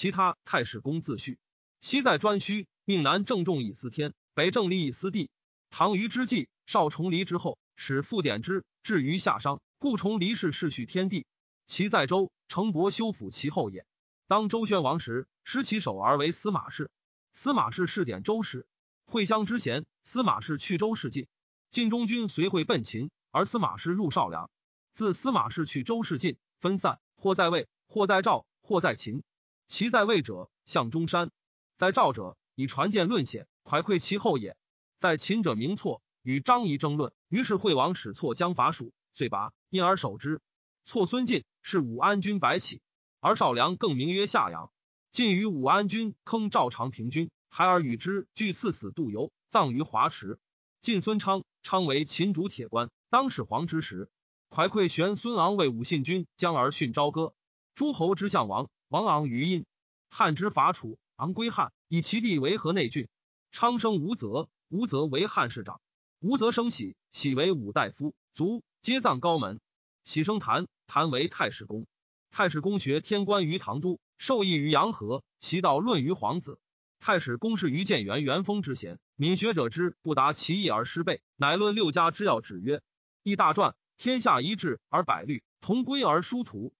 其他太史公自序。西在颛顼，命南正重以司天，北正离以司地。唐虞之际，少重离之后，使复典之，至于夏商，故重离氏世序天地。其在周，成伯修辅其后也。当周宣王时，失其首而为司马氏。司马氏试点周氏，会相之贤。司马氏去周氏晋，晋中军随会奔秦，而司马氏入少梁。自司马氏去周氏晋，分散，或在魏，或在赵，或在秦。其在魏者，向中山；在赵者，以传见论显，蒯聩其后也。在秦者，名错，与张仪争论。于是惠王使错将伐蜀，遂拔，因而守之。错孙晋是武安君白起，而少梁更名曰夏阳。晋与武安君坑赵长平君，孩儿与之俱赐死杜游，葬于华池。晋孙昌，昌为秦主铁官，当始皇之时，蒯聩玄孙昂为武信君，将而训朝歌。诸侯之相王，王昂于殷。汉之伐楚，昂归汉，以其地为河内郡。昌生吴泽，吴泽为汉市长。吴泽生喜，喜为武大夫，卒皆葬高门。喜生谭，谭为太史公。太史公学天官于唐都，受益于阳和，习道论于皇子。太史公是于建元元丰之贤，敏学者之不达其意而失备，乃论六家之要旨曰：义大传，天下一治而百律，同归而殊途。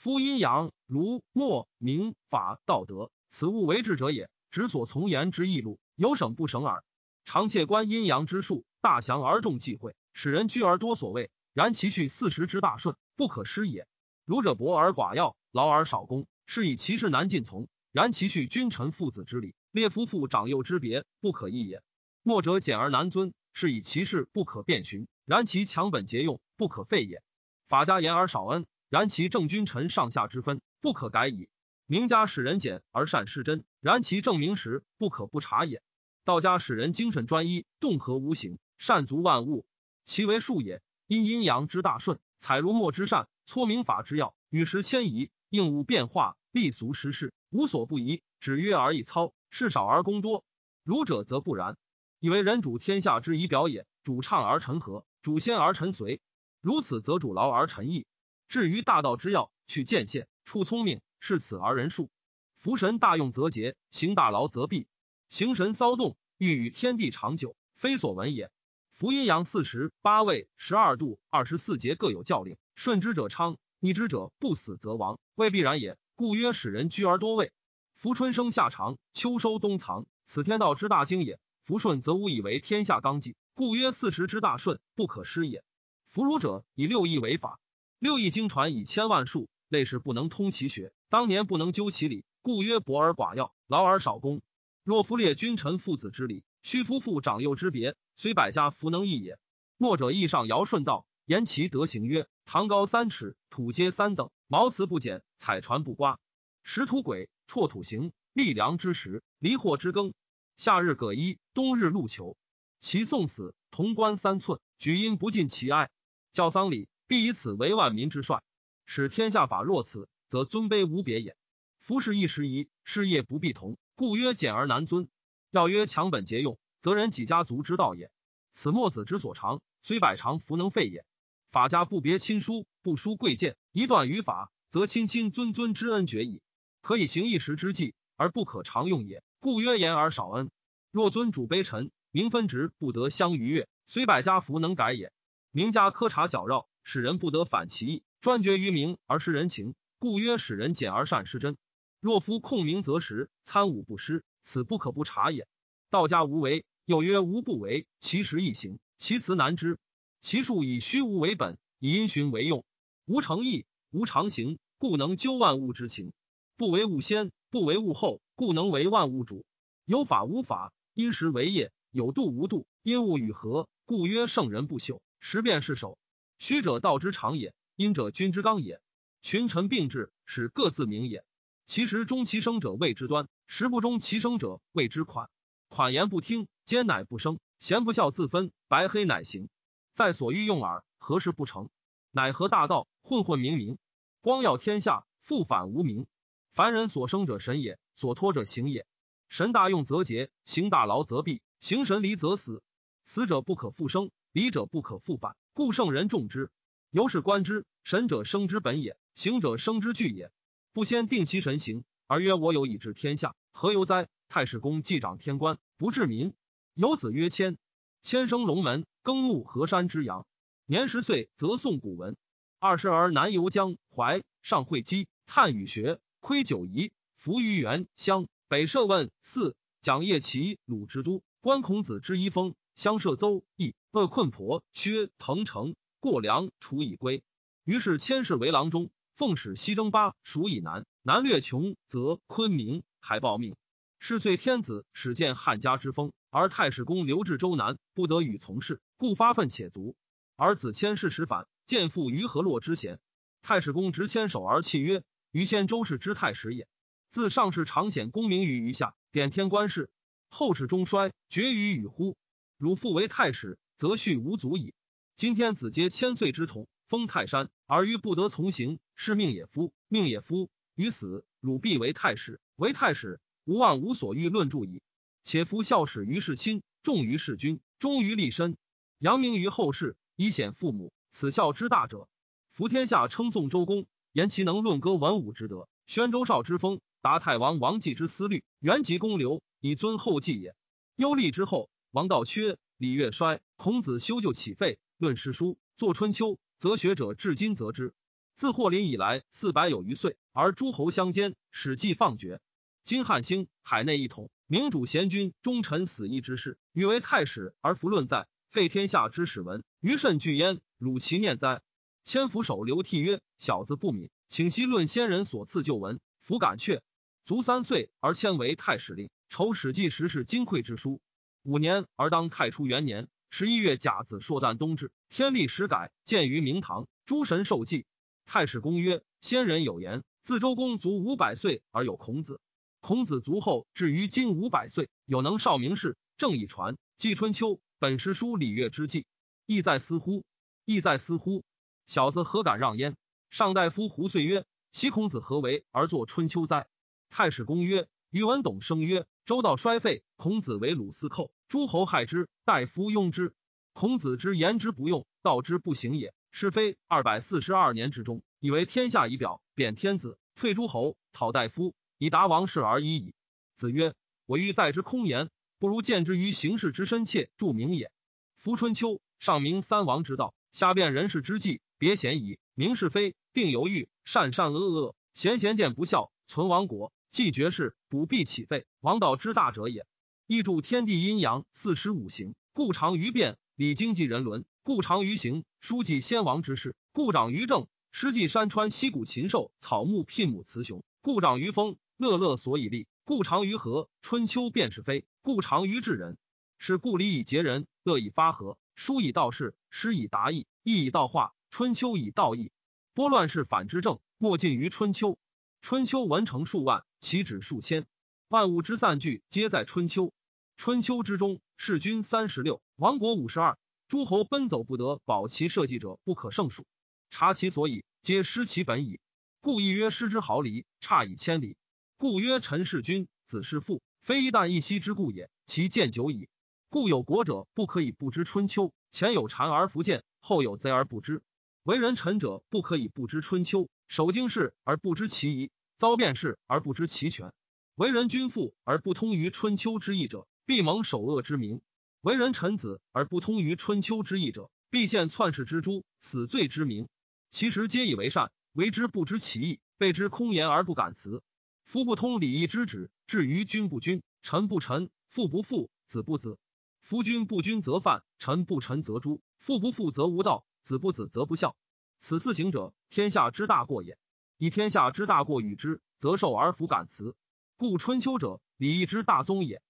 夫阴阳儒墨明法道德，此物为治者也。直所从言之义路，有省不省耳。常窃观阴阳之术，大祥而众忌讳，使人居而多所谓。然其序四时之大顺，不可失也。儒者博而寡要，劳而少功，是以其事难尽从。然其序君臣父子之礼，列夫妇长幼之别，不可易也。墨者简而难遵，是以其事不可变寻。然其强本节用，不可废也。法家严而少恩，然其正君臣上下之分，不可改矣。名家使人简而善失真，然其正名实，不可不察也。道家使人精神专一，动和无形，善足万物，其为术也。因阴阳之大顺，采如墨之善，搓明法之要，与时迁移，应物变化，立俗时事，无所不宜。止约而易操，事少而功多。儒者则不然，以为人主天下之仪表也。主畅而臣和，主先而臣随。如此，则主劳而臣逸。至于大道之要，去见限，处聪明，是此而人数。福神大用则节，行大劳则弊。行神骚动，欲与天地长久，非所闻也。福阴阳四时八位十二度二十四节各有教令，顺之者昌，逆之者不死则亡，未必然也。故曰使人居而多位。福春生夏长，秋收冬藏，此天道之大经也。福顺则无以为天下纲纪，故曰四时之大顺，不可失也。福儒者以六艺为法，六艺经传以千万数，类是不能通其学，当年不能究其理，故曰薄而寡要，劳而少功。若夫列君臣父子之礼。须夫妇长幼之别，虽百家弗能易也。墨者义上尧舜道，言其德行曰：堂高三尺，土阶三等，毛瓷不减，彩船不刮。石土轨，辍土行，立梁之时，离祸之耕。夏日葛衣，冬日露裘。其送死，潼关三寸，举因不尽其哀。教丧礼，必以此为万民之帅。使天下法若此，则尊卑无别也。夫事一时宜，事业不必同，故曰简而难尊。要曰强本节用，则人己家族之道也。此墨子之所长，虽百长，弗能废也。法家不别亲疏，不疏贵贱，一断于法，则亲亲尊尊之恩绝矣。可以行一时之计，而不可常用也。故曰言而少恩。若尊主卑臣，名分职不得相逾越，虽百家弗能改也。名家苛察矫绕，使人不得反其意，专决于名而失人情，故曰使人简而善失真。若夫控名则实，参武不失。此不可不察也。道家无为，又曰无不为，其实易行，其辞难知。其术以虚无为本，以因循为用，无诚意，无常行，故能究万物之情。不为物先，不为物后，故能为万物主。有法无法，因时为业；有度无度，因物与合。故曰圣人不朽，时变是守。虚者道之常也，阴者君之刚也。群臣并治，使各自明也。其实中其生者谓之端，实不中其生者谓之款。款言不听，奸乃不生；贤不孝自分，白黑乃行。在所欲用耳，何事不成？乃何大道，混混冥冥，光耀天下，复反无名。凡人所生者神也，所托者行也。神大用则竭，行大劳则弊，行神离则死。死者不可复生，离者不可复返，故圣人重之。由是观之，神者生之本也，行者生之具也。不先定其神行，而曰：“我有以治天下，何由哉？”太史公既掌天官，不治民。有子曰谦，谦生龙门，耕牧河山之阳。年十岁，则诵古文。二十而南游江淮，上会稽，探禹学，窥九夷，伏于原乡。北涉问四，讲夜齐鲁之都。观孔子之衣风，相涉邹邑，恶困婆薛滕城，过梁楚以归。于是千世为郎中，奉使西征巴蜀以南，南略穷则昆明，还报命。是岁天子始见汉家之风，而太史公刘至州南，不得与从事，故发愤且卒。而子谦是时反，见父于河洛之贤。太史公执千手而泣曰：“于先周氏之太史也。自上世常显功名于余下，典天官事。后世中衰，绝于与乎？汝复为太史，则序无足矣。今天子皆千岁之童，封泰山，而于不得从行，是命也夫，命也夫。于死，汝必为太史，为太史。”无望无所欲论著矣。且夫孝始于事亲，重于事君，忠于立身，扬名于后世，以显父母。此孝之大者。夫天下称颂周公，言其能论歌文武之德，宣周少之风，达太王王继之思虑，原及公刘，以尊后继也。忧厉之后，王道缺，礼乐衰，孔子修旧起废，论诗书，作春秋，则学者至今则之。自霍林以来，四百有余岁，而诸侯相间，史记放绝。金汉兴，海内一统，明主贤君，忠臣死义之事，欲为太史而弗论在，废天下之史文，余甚惧焉。汝其念哉？千夫手流涕曰：“小子不敏，请息论先人所赐旧文。”弗敢却。足三岁而迁为太史令，筹史记时是金匮之书。五年而当太初元年十一月甲子朔旦冬至，天历时改，建于明堂。诸神受祭。太史公曰：“先人有言，自周公卒五百岁而有孔子。”孔子卒后，至于今五百岁，有能少明士，正以传。记春秋，本诗书礼乐之际，意在思乎？意在思乎？小子何敢让焉？上大夫胡遂曰：“昔孔子何为而作春秋哉？”太史公曰：“宇文董生曰：周道衰废，孔子为鲁司寇，诸侯害之，大夫庸之。孔子之言之不用，道之不行也。是非二百四十二年之中，以为天下以表，贬天子，退诸侯，讨大夫。”以达王室而已矣。子曰：“我欲在之空言，不如见之于形式之深切，著名也。夫春秋，上明三王之道，下辨人事之际，别贤矣，明是非，定犹豫，善善恶恶，贤贤见不孝，存亡国，继绝世，不必起废，王道之大者也。亦著天地阴阳，四时五行，故常于变；理经济人伦，故常于行；书记先王之事，故长于政；诗记山川溪谷禽兽草木牝母雌雄，故长于风。”乐乐所以立，故长于和；春秋便是非，故长于治人。是故礼以节人，乐以发和，书以道事，诗以达意，义以道化。春秋以道义，拨乱世反之政，莫近于春秋。春秋文成数万，其止数千，万物之散聚，皆在春秋。春秋之中，弑君三十六，亡国五十二，诸侯奔走不得保其社稷者不可胜数。察其所以，皆失其本矣。故亦曰：失之毫厘，差以千里。故曰：臣弑君，子弑父，非一旦一夕之故也。其见久矣。故有国者不可以不知春秋。前有谗而弗见，后有贼而不知。为人臣者不可以不知春秋。守经事而不知其宜，遭变事而不知其全。为人君父而不通于春秋之意者，必蒙首恶之名；为人臣子而不通于春秋之意者，必陷篡世之诛，死罪之名。其实皆以为善，为之不知其意，备之空言而不敢辞。夫不通礼义之旨，至于君不君，臣不臣，父不父，子不子。夫君不君则犯，臣不臣则诛，父不父则无道，子不子则不孝。此四行者，天下之大过也。以天下之大过与之，则受而弗敢辞。故春秋者，礼义之大宗也。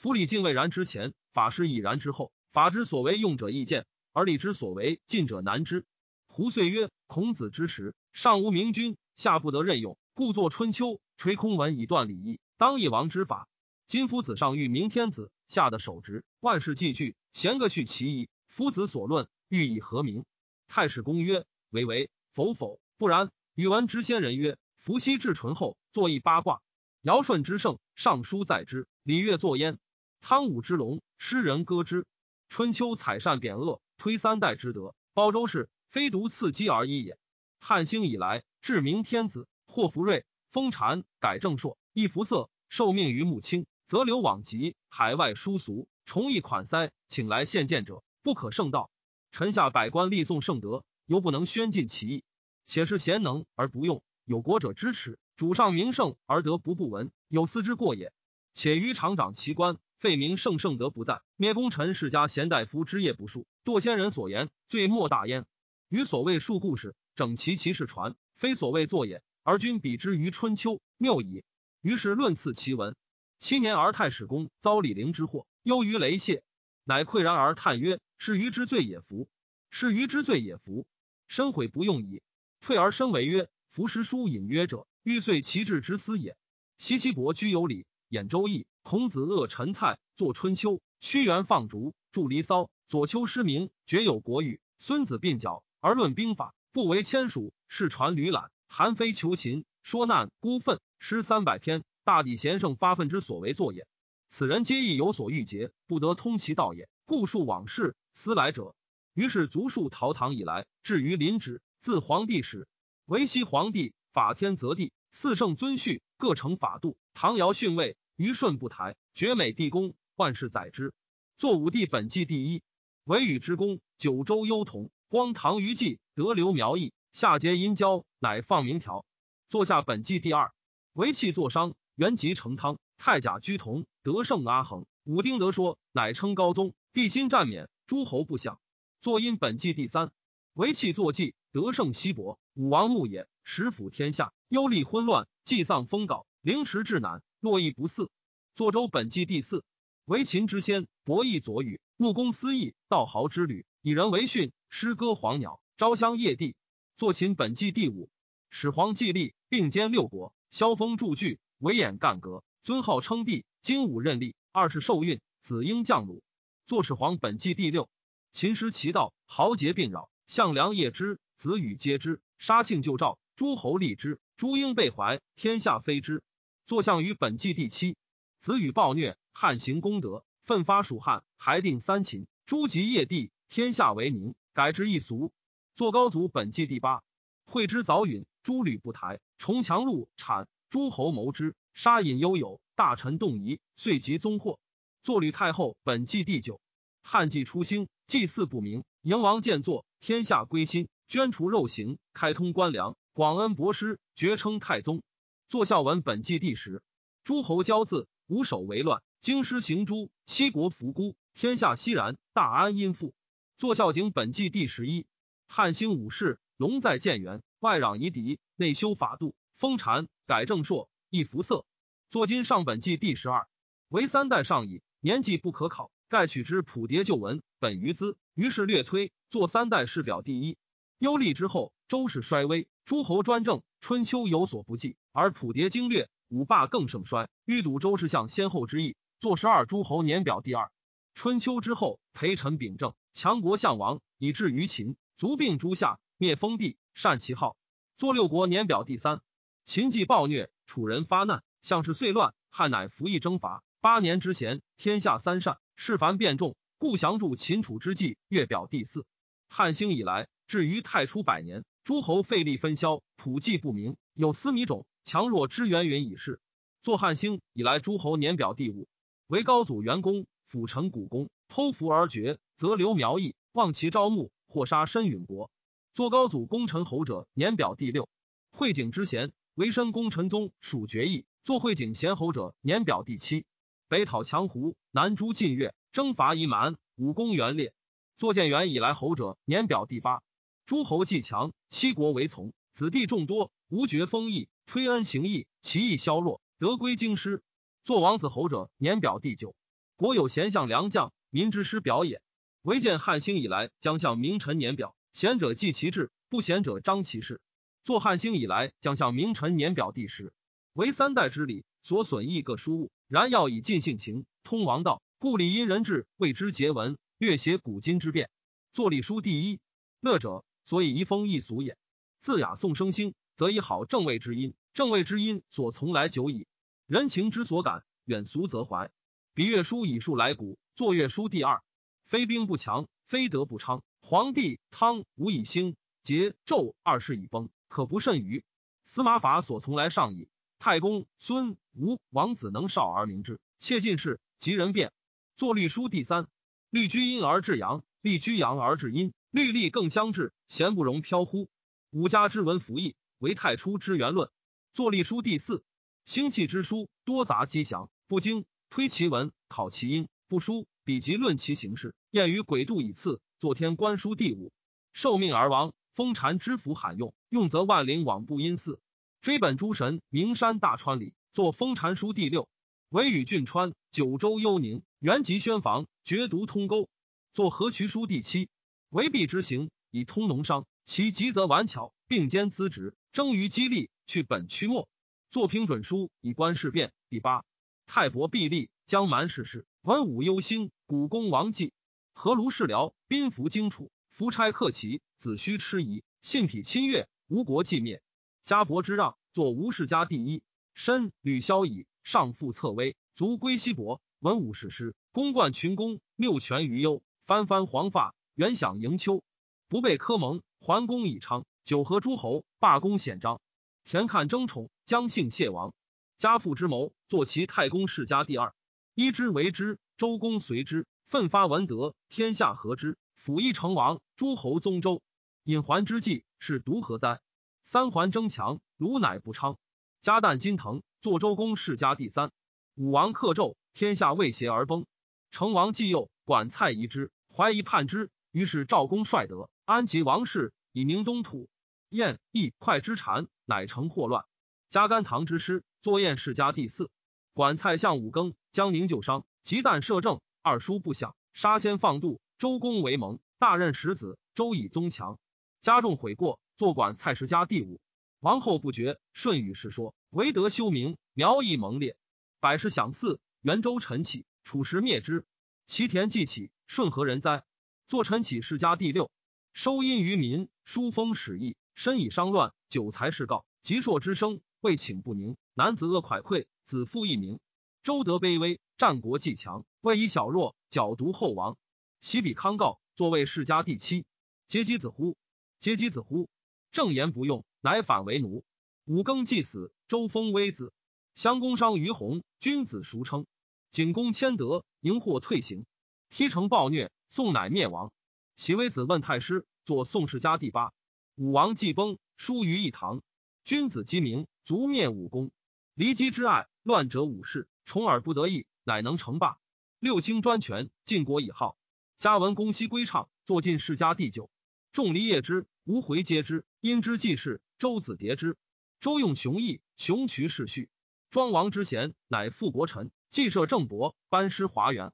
夫礼敬未然之前，法师已然之后。法之所为用者易见，而礼之所为禁者难知。胡遂曰：孔子之时，上无明君，下不得任用，故作春秋。垂空文以断礼义，当一王之法。今夫子上欲明天子，下的守职，万事既具，贤各续其意。夫子所论，欲以何名？太史公曰：唯唯，否否，不然。宇文之先人曰：伏羲至淳后，作一八卦。尧舜之盛，尚书在之，礼乐作焉。汤武之龙，诗人歌之。春秋采善贬恶，推三代之德。包周氏，非独次姬而已也。汉兴以来，至明天子，或福瑞。封禅改正朔，一服色，受命于穆青，则流往极海外殊俗，重义款塞，请来献见者，不可胜道。臣下百官立颂圣德，犹不能宣尽其意。且是贤能而不用，有国者支持，主上名圣而得不不闻，有司之过也。且于厂长其官，废名圣圣德不在，灭功臣世家贤大夫之业不数，堕先人所言，罪莫大焉。于所谓述故事，整齐其事传，非所谓作也。而君比之于春秋，谬矣。于是论次其文。七年而太史公遭李陵之祸，忧于雷泄，乃喟然而叹曰：“是余之罪也夫！是余之罪也夫！深悔不用矣。”退而生为曰：“夫诗书隐约者，欲遂其志之思也。”西岐伯居有礼，演周易。孔子恶陈蔡，作春秋。屈原放逐，著离骚。左丘失明，绝有国语。孙子鬓角而论兵法，不为签署。世传吕览。韩非求秦，说难孤愤，诗三百篇。大抵贤圣发愤之所为作也。此人皆亦有所欲结，不得通其道也。故述往事，思来者。于是卒数陶唐以来，至于临止，自皇帝始，维西皇帝法天则地，四圣遵序，各成法度。唐尧逊位，虞舜不台，绝美帝公，万世载之。作武帝本纪第一，为与之功，九州幽同，光唐虞纪，德流苗裔，夏桀殷郊，乃放明条。作下本纪第二，为气作商。元吉成汤，太甲居同，得胜阿衡，武丁德说，乃称高宗。帝心战免，诸侯不享。作因本纪第三，为气作纪，得胜西伯，武王牧也，时辅天下，忧厉昏乱，祭丧封稿，凌迟至难，络绎不嗣。作周本纪第四，为秦之先，博弈左语，木公思义，道豪之旅，以人为训，诗歌黄鸟，朝香夜帝。作秦本纪第五，始皇既立，并兼六国，萧峰著据。维演干戈，尊号称帝，精武任力。二世受孕，子婴降鲁。坐始皇本纪第六。秦师其道，豪杰并扰。项梁业之，子羽皆之。杀庆就诏，诸侯立之。诸婴被怀，天下非之。坐相于本纪第七。子羽暴虐，汉行功德，奋发蜀汉，还定三秦。诸及业帝，天下为宁，改之一俗。坐高祖本纪第八。会之早允，诸吕不台，重强禄产。诸侯谋之，杀隐悠有，大臣动疑，遂及宗祸。坐吕太后本纪第九。汉纪初兴，祭祀不明，迎王建作，天下归心，捐除肉刑，开通官粮，广恩博施，绝称太宗。作孝文本纪第十。诸侯骄恣，无首为乱，京师行诛，七国伏孤，天下熙然，大安殷富。作孝景本纪第十一。汉兴武士，龙在建元，外攘夷狄，内修法度。封禅改正朔，易服色。作今上本纪第十二，为三代上矣，年纪不可考。盖取之普牒旧文，本于兹。于是略推，作三代世表第一。幽厉之后，周氏衰微，诸侯专政，春秋有所不济，而普牒经略，五霸更盛衰。欲睹周氏相先后之意，作十二诸侯年表第二。春秋之后，陪臣秉政，强国相王，以至于秦，卒并诸夏，灭封地，善其号。作六国年表第三。秦既暴虐，楚人发难，项氏遂乱，汉乃服役征伐。八年之闲，天下三善，事繁变众，故降助秦楚之际，月表第四。汉兴以来，至于太初百年，诸侯费力分销，普济不明，有司米种，强弱之源云以是。作汉兴以来，诸侯年表第五。为高祖元公，辅臣古公，偷服而绝，则留苗裔，望其招募，或杀申允国。作高祖功臣侯者，年表第六。会景之贤。为申功臣宗属决议，作会景贤侯者，年表第七。北讨强胡，南诛晋越，征伐夷蛮，武功元烈。作建元以来侯者，年表第八。诸侯既强，七国为从，子弟众多，无绝封邑，推恩行义，其义消弱，得归京师。作王子侯者，年表第九。国有贤相良将，民之师表也。唯见汉兴以来，将相名臣年表，贤者记其志，不贤者彰其事。作汉兴以来，将相名臣年表第十，为三代之礼，所损益各书物。然要以尽性情，通王道，故礼因人治，谓之节文，略写古今之变。作礼书第一，乐者，所以遗风易俗也。自雅颂生兴，则以好正位之音，正位之音所从来久矣。人情之所感，远俗则怀。比乐书以述来古，作乐书第二。非兵不强，非德不昌。皇帝汤无以兴，桀纣二世以崩。可不甚于司马法所从来上矣。太公孙吴王子能少而明之，切近事，及人变。作律书第三，律居阴而至阳，律居阳而至阴，律吏更相至，贤不容飘忽。五家之文服役，为太初之元论。作隶书第四，星气之书多杂机详，不精，推其文，考其音，不书，比及论其形式。验于鬼度以次。作天官书第五，受命而亡。封禅之符罕用，用则万灵往不因祀。追本诸神，名山大川里，作封禅书第六。惟与郡川、九州、幽宁、原籍宣房，绝读通沟。作河渠书第七。为弊之行，以通农商，其急则顽巧，并兼资职，争于激励，去本驱末。作平准书，以观事变。第八。太伯必立，江蛮世事，文武忧兴，古公王继，何卢氏僚，宾服荆楚。夫差克齐，子虚痴疑，信匹侵越，吴国既灭。家伯之让，作吴世家第一。申，吕萧以上父侧威，卒归西伯。文武史诗，公冠群公，六权于幽。翻翻黄发，原享迎秋。不被科蒙，桓公以昌。九合诸侯，罢公显章。田看争宠，将姓谢王。家父之谋，作其太公世家第二。依之为之，周公随之，奋发文德，天下合之。辅一成王，诸侯宗周，隐桓之计是独何哉？三桓争强，鲁乃不昌。家旦金腾，作周公世家第三。武王克纣，天下未协而崩。成王既幼，管蔡夷之，怀疑叛之。于是赵公率德，安及王室，以宁东土。燕亦快之禅，乃成祸乱。加甘棠之师，作燕世家第四。管蔡相五更，江宁救商，及旦摄政，二叔不享，杀先放度。周公为盟，大任十子。周以宗强，加重悔过，坐管蔡氏家第五。王后不绝，舜与世说，唯德修明，苗裔蒙烈，百世享祀。元周臣起，楚时灭之。齐田既起，舜何人哉？坐陈起世家第六，收阴于民，疏风使役，身以商乱，久才事告，极硕之声，未请不宁。男子恶蒯聩，子父一名。周德卑微，战国既强，未以小弱，狡独后亡。西比康告，作为世家第七。嗟及子乎？嗟及子乎？正言不用，乃反为奴。五更既死，周封微子。襄公商于弘，君子孰称？景公谦德，迎祸退行。踢城暴虐，宋乃灭亡。喜微子问太师，作宋世家第八。武王既崩，疏于一堂。君子鸡鸣，卒灭武功。离姬之爱，乱者武士，宠而不得意，乃能成霸。六卿专权，晋国以好。嘉文公西归唱，坐进世家第九。众离业之，无回皆之。因之济世，周子迭之。周用雄毅，雄渠世序。庄王之贤，乃富国臣，既设郑伯，班师华元。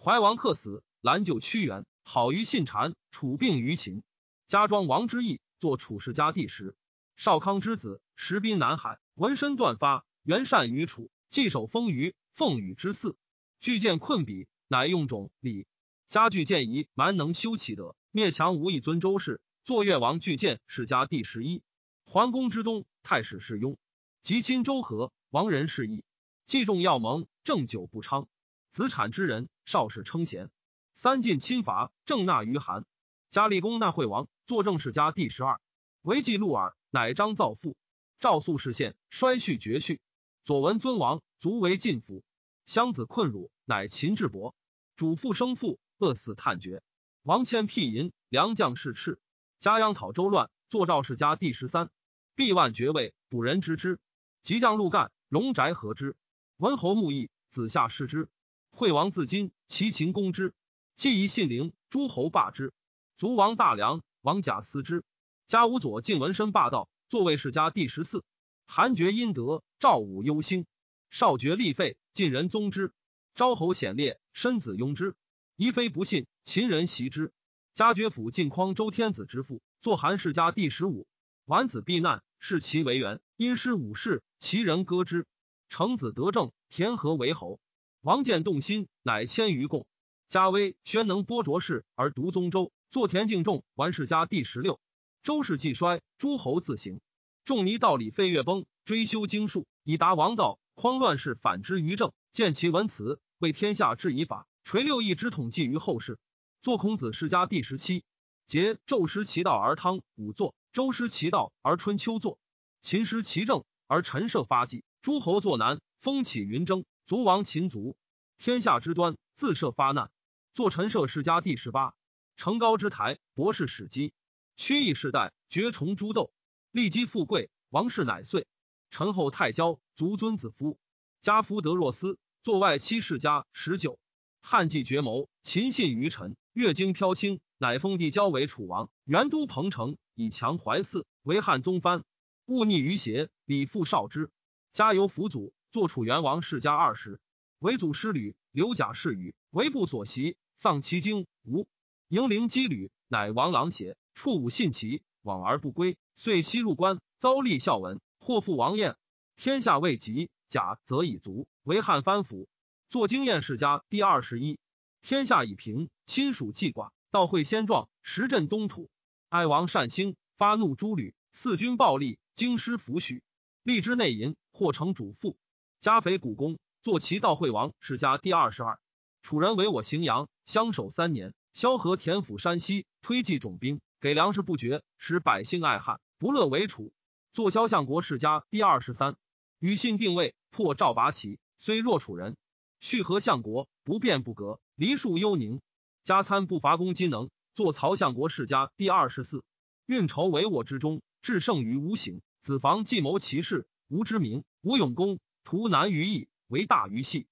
怀王克死，兰就屈原，好于信谗，楚病于秦。家庄王之义，作楚世家第十。少康之子，实滨南海，纹身断发，元善于楚，既守丰腴，奉禹之嗣。巨剑困比，乃用种礼。家具建仪蛮能修其德，灭强无以尊周氏。坐越王巨剑世家第十一。桓公之东，太史是雍，及亲周和，王人是义。既重要盟，正久不昌。子产之人，少氏称贤。三晋侵伐，郑纳于韩。嘉立公纳惠王，坐政世家第十二。为季陆耳，乃张造父。赵肃氏县，衰序绝序。左文尊王，卒为晋府。襄子困辱，乃秦智伯。主父生父。饿死探绝，王谦辟淫，良将士赤。家央讨周乱，坐赵世家第十三。毕万爵位，补人之之。即将陆干，龙宅合之。文侯穆义，子夏视之。惠王自今，齐秦攻之。既宜信陵，诸侯霸之。卒王大梁，王贾思之。家无左晋文身霸道，坐位世家第十四。韩厥殷德，赵武忧兴。少爵立废，晋人宗之。昭侯显烈，申子庸之。宜非不信，秦人袭之。家爵府晋匡周天子之父，作韩世家第十五。晚子避难，视其为元，因师武士，其人割之。成子得政，田和为侯。王建动心，乃迁于贡。加威宣能播卓氏而独宗周，作田敬仲，完世家第十六。周氏既衰，诸侯自行。仲尼道理废乐崩，追修经术，以达王道。匡乱世，反之于政，见其文辞，为天下治以法。垂六艺之统计于后世，作孔子世家第十七。节纣失其道而汤武作，周失其道而春秋作，秦失其政而陈涉发迹。诸侯作难，风起云蒸，卒亡秦族。天下之端，自设发难。作陈涉世家第十八。成高之台，博士史基。屈义世代，绝崇诸斗。立基富贵，王室乃遂。陈后太骄，族尊子夫。家夫德若斯，作外戚世家十九。汉季绝谋，秦信于陈。越经飘清，乃封帝交为楚王。元都彭城，以强怀嗣，为汉宗藩。勿逆于邪，礼父少之。家由辅祖，作楚元王世家二十。为祖师吕，刘贾氏语，为不所袭，丧其精。无迎陵羁旅，乃王郎邪。处武信其，往而不归，遂西入关，遭立孝文，祸父王晏。天下未及，甲则以足，为汉藩府。作经验世家第二十一。天下已平，亲属弃寡，道会先壮，时镇东土。哀王善兴，发怒诸吕，四军暴力，京师抚许，立之内淫，或成主父。加肥古公，坐齐道惠王世家第二十二。楚人为我荥阳，相守三年。萧何田府山西，推济种兵，给粮食不绝，使百姓爱汉，不乐为楚。坐萧相国世家第二十三。与信定位，破赵拔齐，虽弱楚人。续和相国，不变不革，黎庶幽宁。加参不伐攻金能，坐曹相国世家第二十四。运筹帷幄之中，至胜于无形。子房计谋其事，无知名，无勇功，图难于易，为大于细。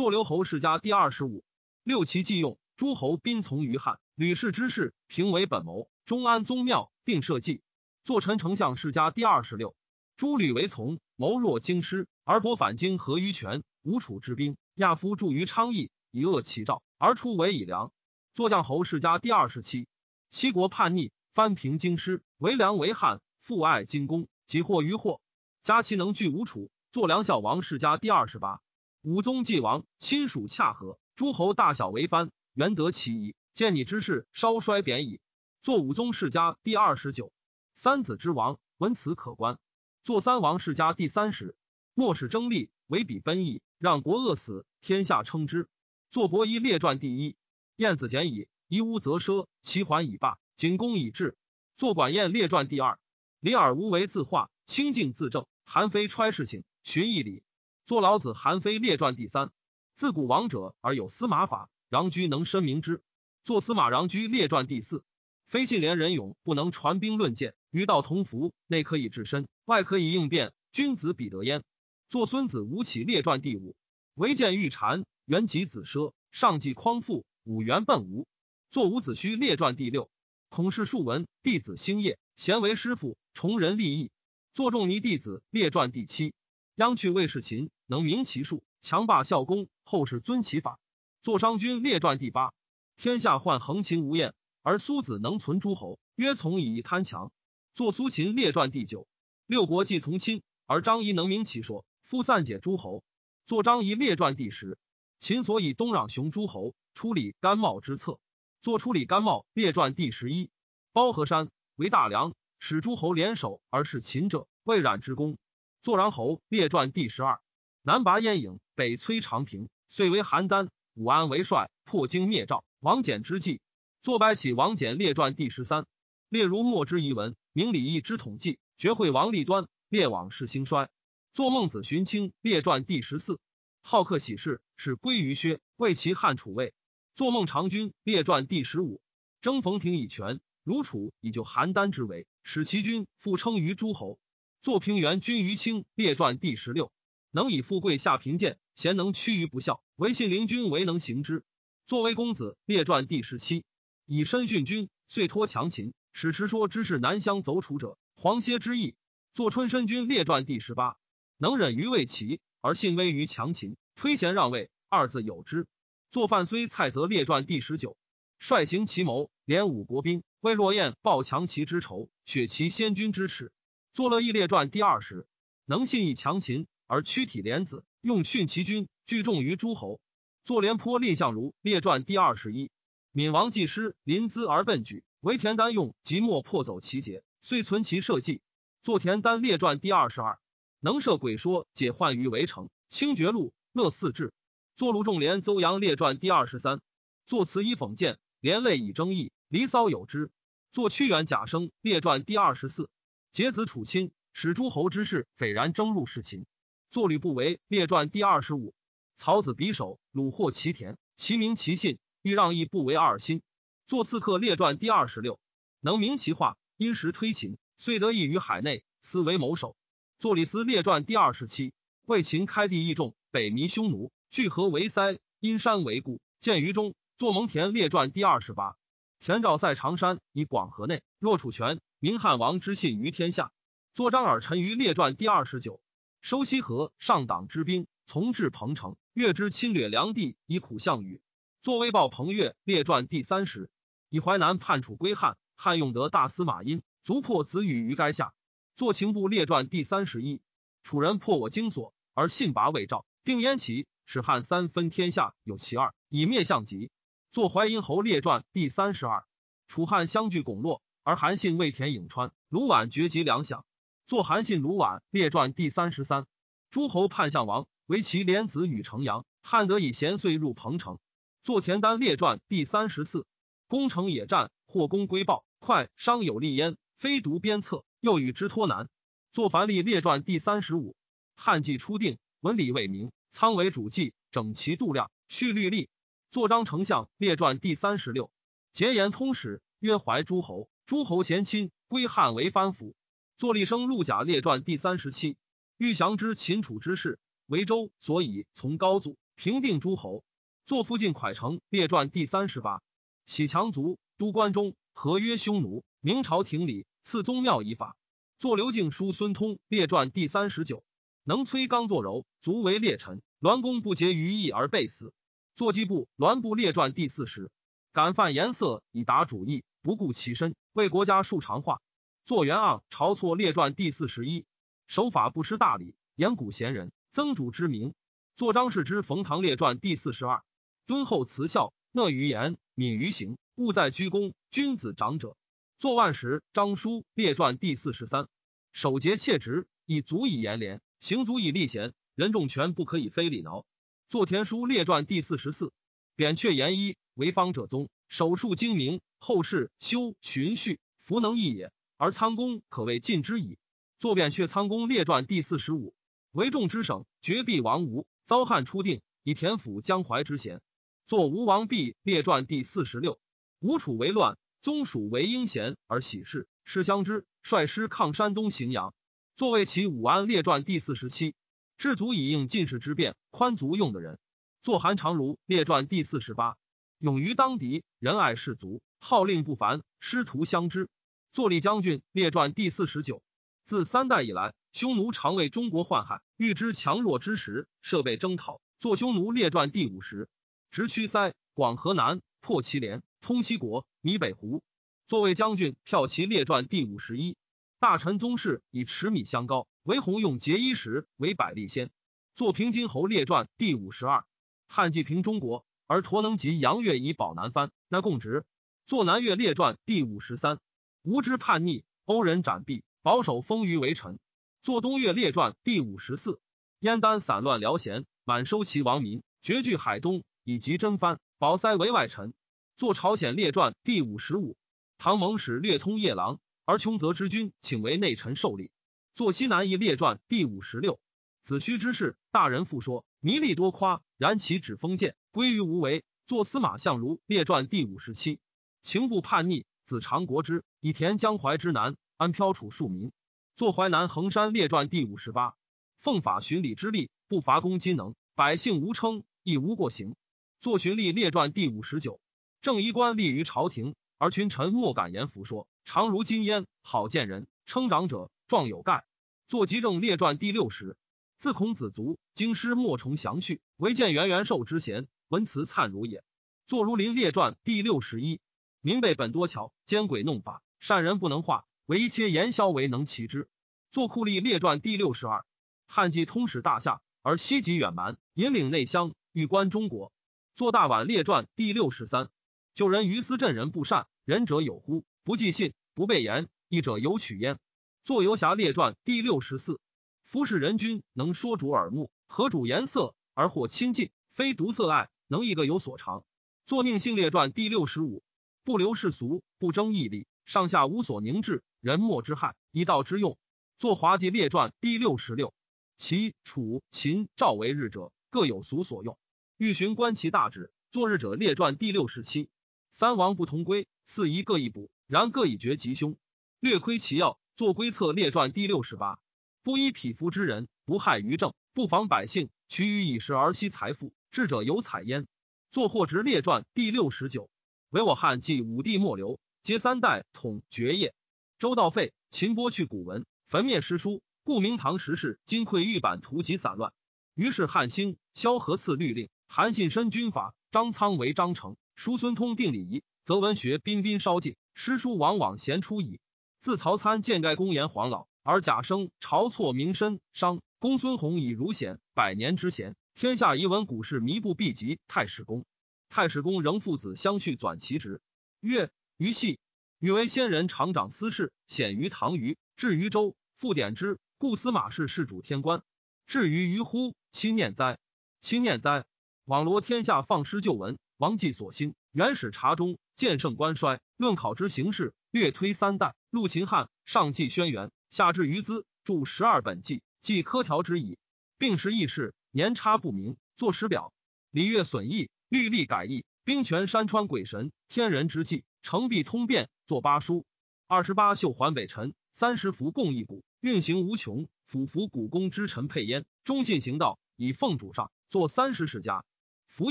坐刘侯世家第二十五。六其既用，诸侯宾从于汉。吕氏之事，平为本谋。中安宗庙，定社稷。坐陈丞相世家第二十六。诸吕为从，谋若京师，而伯反京合于权。吴楚之兵。亚夫助于昌邑，以恶其兆，而出为以良。坐将侯世家第二十七。七国叛逆，藩平京师，为梁为汉，父爱金公，即获于祸。家其能拒吴楚，坐梁孝王世家第二十八。武宗继王，亲属洽和，诸侯大小为藩，原得其宜。见你之事，稍衰贬矣。坐武宗世家第二十九。三子之王，文辞可观。坐三王世家第三十。末世争利，为彼奔逸，让国饿死。天下称之。坐伯夷列传第一。晏子简矣，夷吾则奢，其环以罢，景公以治。坐管晏列传第二。李耳无为自化，清净自正。韩非揣事情，循义理。坐老子韩非列传第三。自古王者而有司马法，穰居能申明之。坐司马穰居列传第四。非信廉仁勇，不能传兵论剑，与道同服，内可以治身，外可以应变。君子必得焉。坐孙子吴起列传第五。唯见玉蝉，原及子奢，上计匡父，五元奔吴。作伍子胥列传第六。孔氏庶文，弟子兴业，贤为师傅，崇仁立义。作仲尼弟子列传第七。央去魏士秦，能明其术，强霸孝公，后世尊其法。作商君列传第八。天下患横秦无厌，而苏子能存诸侯，曰从以贪强。作苏秦列传第九。六国既从亲，而张仪能明其说，夫散解诸侯。作张仪列传第十，秦所以东攘雄诸侯，出礼甘茂之策。作出礼甘茂列传第十一。包河山为大梁，使诸侯联手而是秦者，魏冉之功。作穰侯列传第十二。南拔燕郢，北摧长平，遂为邯郸。武安为帅，破荆灭赵。王翦之计。作白起王翦列传第十三。列如墨之遗文，明礼义之统计，绝会王立端，列往事兴衰。作孟子荀卿列传第十四，好客喜事，是归于薛，为其汉楚魏。作孟尝君列传第十五，征冯亭以权，如楚以就邯郸之围，使其君复称于诸侯。作平原君于卿列传第十六，能以富贵下贫贱，贤能屈于不孝，唯信陵君为能行之。作为公子列传第十七，以身殉君，遂托强秦，使持说之士南乡走楚者，黄歇之意。作春申君列传第十八。能忍于魏齐，而信威于强秦，推贤让位，二字有之。作犯虽蔡则列传第十九，率行其谋，连五国兵，为若燕报强齐之仇，雪其先君之耻。作乐毅列传第二十，能信义强秦，而屈体廉子，用训其君，聚众于诸侯。作廉颇蔺相如列传第二十一，闵王既失，临淄而奔举，为田丹用，即墨破走其节，遂存其社稷。作田丹列传第二十二。能设鬼说，解患于围城。清绝路，乐四志。作卢仲连邹阳列传第二十三。作词以讽谏，连累以争议。离骚有之。作屈原贾生列传第二十四。结子楚亲，使诸侯之士斐然争入事秦。作吕不韦列传第二十五。曹子匕首，虏获其田，其名其信，欲让义不为二心。作刺客列传第二十六。能明其话，因时推秦，遂得意于海内，思为谋首。作李斯列传第二十七。为秦开地益众，北弥匈奴，聚合为塞，阴山为固，见于中。作蒙恬列传第二十八。田赵塞长山，以广河内，若楚权，明汉王之信于天下。作张耳陈于列传第二十九。收西河，上党之兵，从至彭城，越之侵略梁地，以苦项羽。作威报彭越列传第三十。以淮南叛楚归汉，汉用得大司马殷，卒破子羽于垓下。作秦部列传第三十一。楚人破我京所，而信拔魏赵，定燕齐，使汉三分天下有其二，以灭项籍。作淮阴侯列传第三十二，楚汉相距拱落，而韩信未填颍川，卢绾绝及粮饷。作韩信卢绾列传第三十三，诸侯叛项王，为其连子与城阳，汉得以贤遂入彭城。作田丹列传第三十四，攻城野战，获功归报，快伤有利焉，非独鞭策，又与之托难。作樊历列传第三十五，汉纪初定，文理未明，仓为主计，整齐度量，序律例。作章丞相列传第三十六，节言通史，约怀诸侯，诸侯贤亲，归汉为藩府。作立生陆贾列传第三十七，欲降之秦楚之事，为周所以从高祖平定诸侯。作附近蒯城列传第三十八，喜强族都关中，合约匈奴，明朝廷里赐宗庙以法。作刘敬书孙通列传第三十九，能崔刚作柔，卒为列臣，栾公不竭于义而被死。作基部栾部列传第四十，敢犯颜色以达主义，不顾其身，为国家树长化。作元盎晁错列传第四十一，守法不失大礼，言古贤人，曾主之名。作张氏之冯唐列传第四十二，敦厚慈孝，讷于言，敏于行，务在居功，君子长者。作万石张书列传第四十三，守节切直，以足以言廉，行足以立贤，人重权不可以非礼挠。作田书列传第四十四，扁鹊言一为方者宗，手术精明，后世修循序，弗能易也。而仓公可谓尽之矣。作扁鹊仓公列传第四十五，为众之省，绝壁王吴，遭汉初定，以田府江淮之贤。作吴王毕列传第四十六，吴楚为乱，宗属为英贤而喜事，是相知，率师抗山东荥阳。作为其武安列传第四十七。至足以应进士之变，宽足用的人。作韩长卢列传第四十八，勇于当敌，仁爱士卒，号令不凡，师徒相知。作李将军列传第四十九，自三代以来，匈奴常为中国患害，欲知强弱之时，设备征讨。作匈奴列传第五十，直驱塞，广河南，破祁连，通西国，弥北胡。作为将军骠骑列传第五十一，大臣宗室以持米相高。为弘用节衣时为百利先，作平津侯列传第五十二。汉既平中国，而陀能及杨越以保南藩，那共职。作南越列传第五十三。吴之叛逆，欧人斩毙，保守封于为臣。作东越列传第五十四。燕丹散乱辽贤，满收其亡民，绝据海东，以及真藩，保塞为外臣。作朝鲜列传第五十五。唐蒙使略通夜郎，而穷则之君请为内臣受礼。作西南夷列传第五十六，子虚之事，大人复说，弥利多夸，然其指封建，归于无为。作司马相如列传第五十七，情不叛逆，子长国之，以田江淮之南，安飘楚庶民。作淮南衡山列传第五十八，奉法循礼之力，不伐攻金能，百姓无称，亦无过行。作循吏列传第五十九，正衣冠立于朝廷，而群臣莫敢言服说，常如金烟，好见人，称长者，壮有盖。作集政列传第六十，自孔子卒，京师莫重详序，唯见元元寿之贤，文辞灿如也。作如林列传第六十一，明辈本多巧，奸诡弄法，善人不能化，唯一切言萧为能齐之。作酷吏列传第六十二，汉既通使大夏，而西极远蛮，引领内乡，欲观中国。作大宛列传第六十三，救人于斯镇人不善，仁者有乎？不记信，不备言，义者有取焉。作游侠列传第六十四，夫是人君能说主耳目，何主颜色而获亲近，非独色爱，能一个有所长。作宁性列传第六十五，不留世俗，不争义利，上下无所凝滞，人莫之害，一道之用。作滑稽列传第六十六，齐、楚、秦、赵为日者，各有俗所用。欲寻观其大旨，作日者列传第六十七。三王不同归，四夷各一补，然各以绝吉凶。略窥其要，作归策列传第六十八。不依匹夫之人，不害于政，不妨百姓，取予以时而息财富，智者有采焉。作货直列传第六十九。唯我汉继武帝末流，皆三代统爵业。周道废，秦剥去古文，焚灭诗书，故明唐时事今溃玉版图籍散乱。于是汉兴，萧何赐律令，韩信申军法，张苍为章程，叔孙通定礼仪，则文学彬彬稍尽，诗书往往贤出矣。自曹参见盖公言黄老，而贾生晁错名深，商公孙弘以儒显，百年之贤，天下遗闻古事弥不必及太史公。太史公仍父子相续，转其职。曰：于系。禹为先人，常长司事，显于唐虞，至于周，复典之。故司马氏是主天官。至于于乎，亲念哉？亲念哉？网罗天下，放失旧闻，王继所兴。原始察中，见圣官衰，论考之形式，略推三代。陆秦汉，上记轩辕，下至于兹，著十二本纪，记科条之矣。并时议事，年差不明，作史表。礼乐损益，律例改易，兵权山川鬼神，天人之际。成必通变，作八书，二十八宿环北辰，三十幅共一毂，运行无穷。俯伏古公之臣配焉，忠信行道，以奉主上。作三十世家，服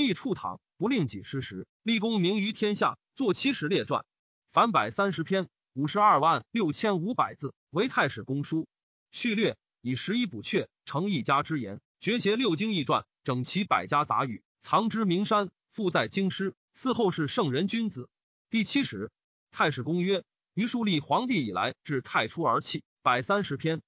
役处躺，不令己失时，立功名于天下。作七十列传，凡百三十篇，五十二万六千五百字，为太史公书。序略以十一补阙，成一家之言，绝写六经一传，整齐百家杂语，藏之名山，附在京师，嗣后世圣人君子。第七十太史公曰：于树立皇帝以来，至太初而弃，百三十篇。